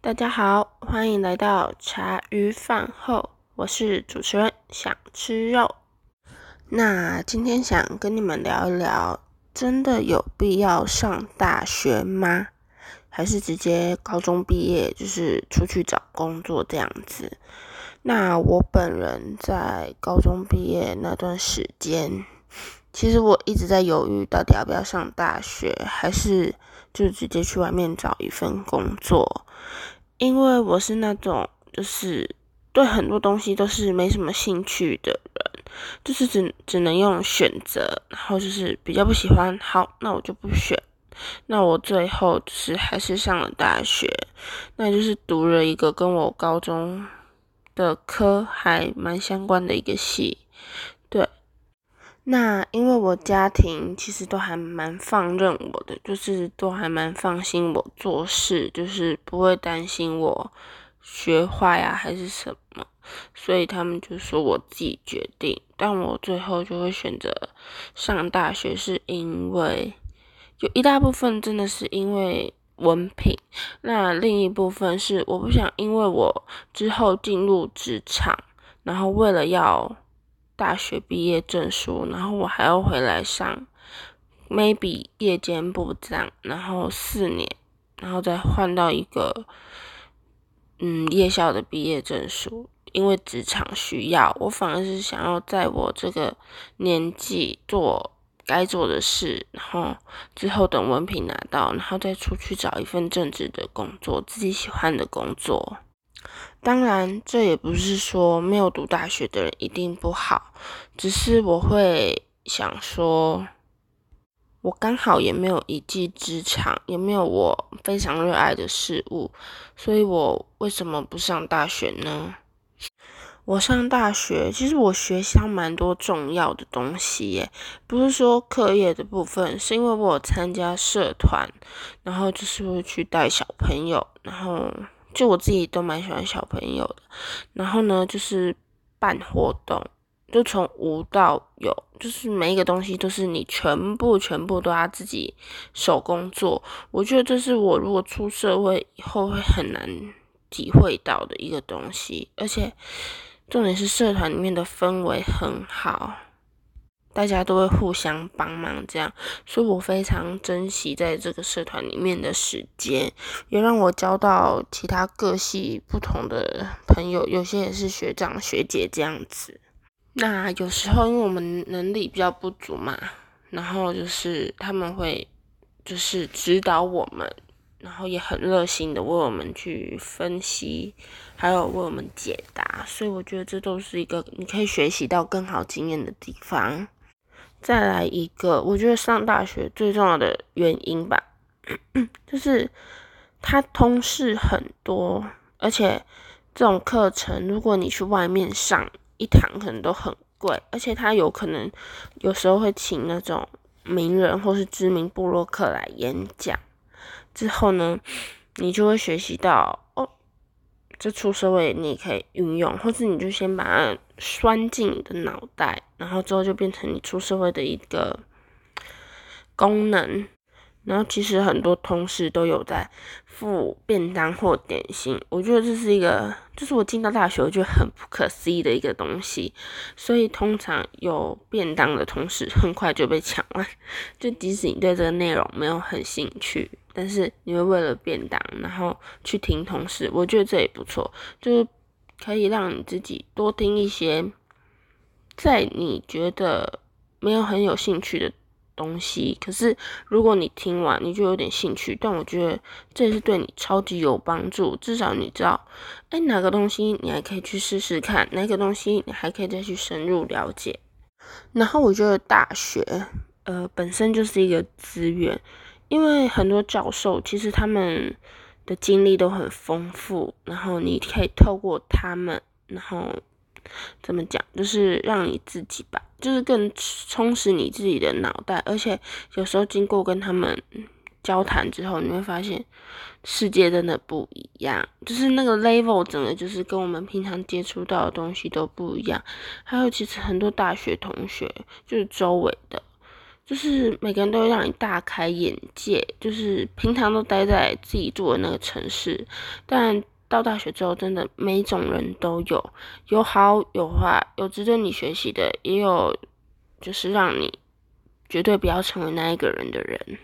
大家好，欢迎来到茶余饭后，我是主持人想吃肉。那今天想跟你们聊一聊，真的有必要上大学吗？还是直接高中毕业就是出去找工作这样子？那我本人在高中毕业那段时间，其实我一直在犹豫，到底要不要上大学，还是就直接去外面找一份工作。因为我是那种就是对很多东西都是没什么兴趣的人，就是只只能用选择，然后就是比较不喜欢，好，那我就不选。那我最后就是还是上了大学，那就是读了一个跟我高中的科还蛮相关的一个系，那因为我家庭其实都还蛮放任我的，就是都还蛮放心我做事，就是不会担心我学坏啊还是什么，所以他们就说我自己决定。但我最后就会选择上大学，是因为有一大部分真的是因为文凭，那另一部分是我不想因为我之后进入职场，然后为了要。大学毕业证书，然后我还要回来上，maybe 夜间部长，然后四年，然后再换到一个，嗯，夜校的毕业证书，因为职场需要，我反而是想要在我这个年纪做该做的事，然后之后等文凭拿到，然后再出去找一份正职的工作，自己喜欢的工作。当然，这也不是说没有读大学的人一定不好，只是我会想说，我刚好也没有一技之长，也没有我非常热爱的事物，所以我为什么不上大学呢？我上大学，其实我学校蛮多重要的东西耶，不是说课业的部分，是因为我参加社团，然后就是会去带小朋友，然后。就我自己都蛮喜欢小朋友的，然后呢，就是办活动，就从无到有，就是每一个东西都是你全部全部都要自己手工做。我觉得这是我如果出社会以后会很难体会到的一个东西，而且重点是社团里面的氛围很好。大家都会互相帮忙，这样，所以我非常珍惜在这个社团里面的时间，也让我交到其他各系不同的朋友，有些也是学长学姐这样子。那有时候因为我们能力比较不足嘛，然后就是他们会就是指导我们。然后也很热心的为我们去分析，还有为我们解答，所以我觉得这都是一个你可以学习到更好经验的地方。再来一个，我觉得上大学最重要的原因吧，就是它通识很多，而且这种课程如果你去外面上一堂，可能都很贵，而且它有可能有时候会请那种名人或是知名部落客来演讲。之后呢，你就会学习到，这出社会你可以运用，或是你就先把它拴进你的脑袋，然后之后就变成你出社会的一个功能。然后其实很多同事都有在付便当或点心，我觉得这是一个，就是我进到大学我觉得很不可思议的一个东西。所以通常有便当的同事很快就被抢完，就即使你对这个内容没有很兴趣。但是你会为了便当，然后去听同事，我觉得这也不错，就是可以让你自己多听一些，在你觉得没有很有兴趣的东西。可是如果你听完，你就有点兴趣，但我觉得这是对你超级有帮助。至少你知道，哎，哪个东西你还可以去试试看，哪个东西你还可以再去深入了解。然后我觉得大学，呃，本身就是一个资源。因为很多教授其实他们的经历都很丰富，然后你可以透过他们，然后怎么讲，就是让你自己吧，就是更充实你自己的脑袋。而且有时候经过跟他们交谈之后，你会发现世界真的不一样，就是那个 level 整个就是跟我们平常接触到的东西都不一样。还有其实很多大学同学就是周围的。就是每个人都会让你大开眼界，就是平常都待在自己住的那个城市，但到大学之后，真的每种人都有，有好有坏，有值得你学习的，也有就是让你绝对不要成为那一个人的人。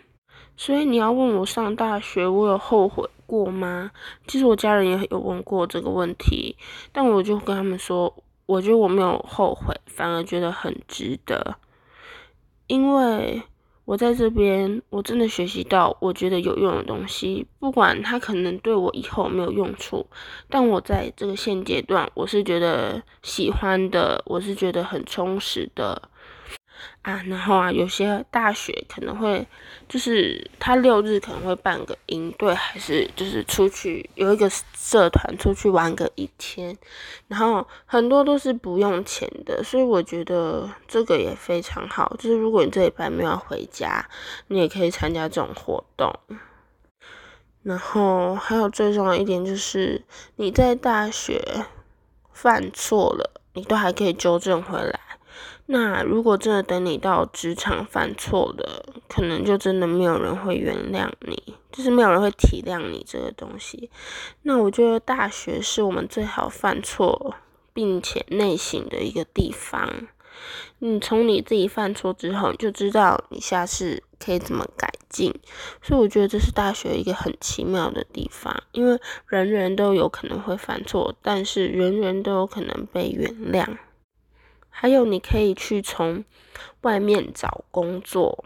所以你要问我上大学我有后悔过吗？其实我家人也有问过这个问题，但我就跟他们说，我觉得我没有后悔，反而觉得很值得。因为我在这边，我真的学习到我觉得有用的东西，不管它可能对我以后没有用处，但我在这个现阶段，我是觉得喜欢的，我是觉得很充实的。啊，然后啊，有些大学可能会，就是他六日可能会办个营队，还是就是出去有一个社团出去玩个一天，然后很多都是不用钱的，所以我觉得这个也非常好。就是如果你这一班没有回家，你也可以参加这种活动。然后还有最重要一点就是，你在大学犯错了，你都还可以纠正回来。那如果真的等你到职场犯错了，可能就真的没有人会原谅你，就是没有人会体谅你这个东西。那我觉得大学是我们最好犯错并且内省的一个地方。你从你自己犯错之后，你就知道你下次可以怎么改进。所以我觉得这是大学一个很奇妙的地方，因为人人都有可能会犯错，但是人人都有可能被原谅。还有，你可以去从外面找工作，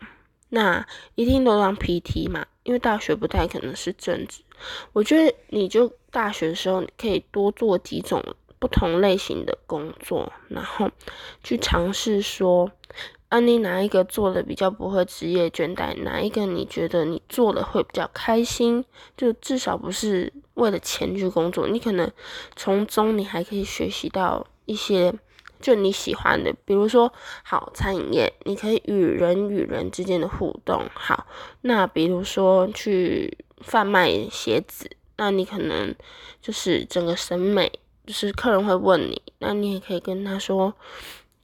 那一定都当 PT 嘛，因为大学不太可能是正职。我觉得你就大学的时候，你可以多做几种不同类型的工作，然后去尝试说，啊，你哪一个做的比较不会职业倦怠，哪一个你觉得你做的会比较开心，就至少不是为了钱去工作，你可能从中你还可以学习到一些。就你喜欢的，比如说好餐饮业，你可以与人与人之间的互动。好，那比如说去贩卖鞋子，那你可能就是整个审美，就是客人会问你，那你也可以跟他说，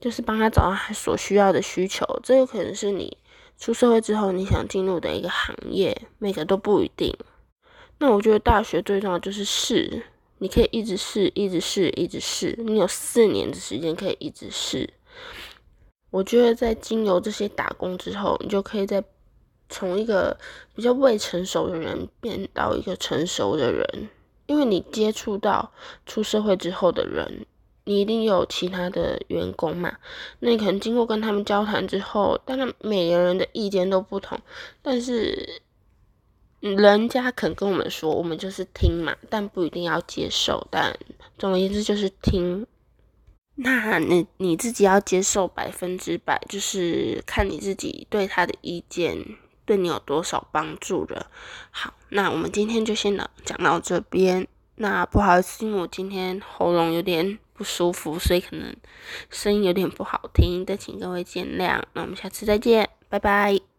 就是帮他找到他所需要的需求。这有可能是你出社会之后你想进入的一个行业，每个都不一定。那我觉得大学最重要就是试。你可以一直试，一直试，一直试。你有四年的时间可以一直试。我觉得在经由这些打工之后，你就可以在从一个比较未成熟的人变到一个成熟的人，因为你接触到出社会之后的人，你一定有其他的员工嘛。那你可能经过跟他们交谈之后，当然每个人的意见都不同，但是。人家肯跟我们说，我们就是听嘛，但不一定要接受。但总而言之就是听。那你你自己要接受百分之百，就是看你自己对他的意见对你有多少帮助了。好，那我们今天就先讲到这边。那不好意思，我今天喉咙有点不舒服，所以可能声音有点不好听，但请各位见谅。那我们下次再见，拜拜。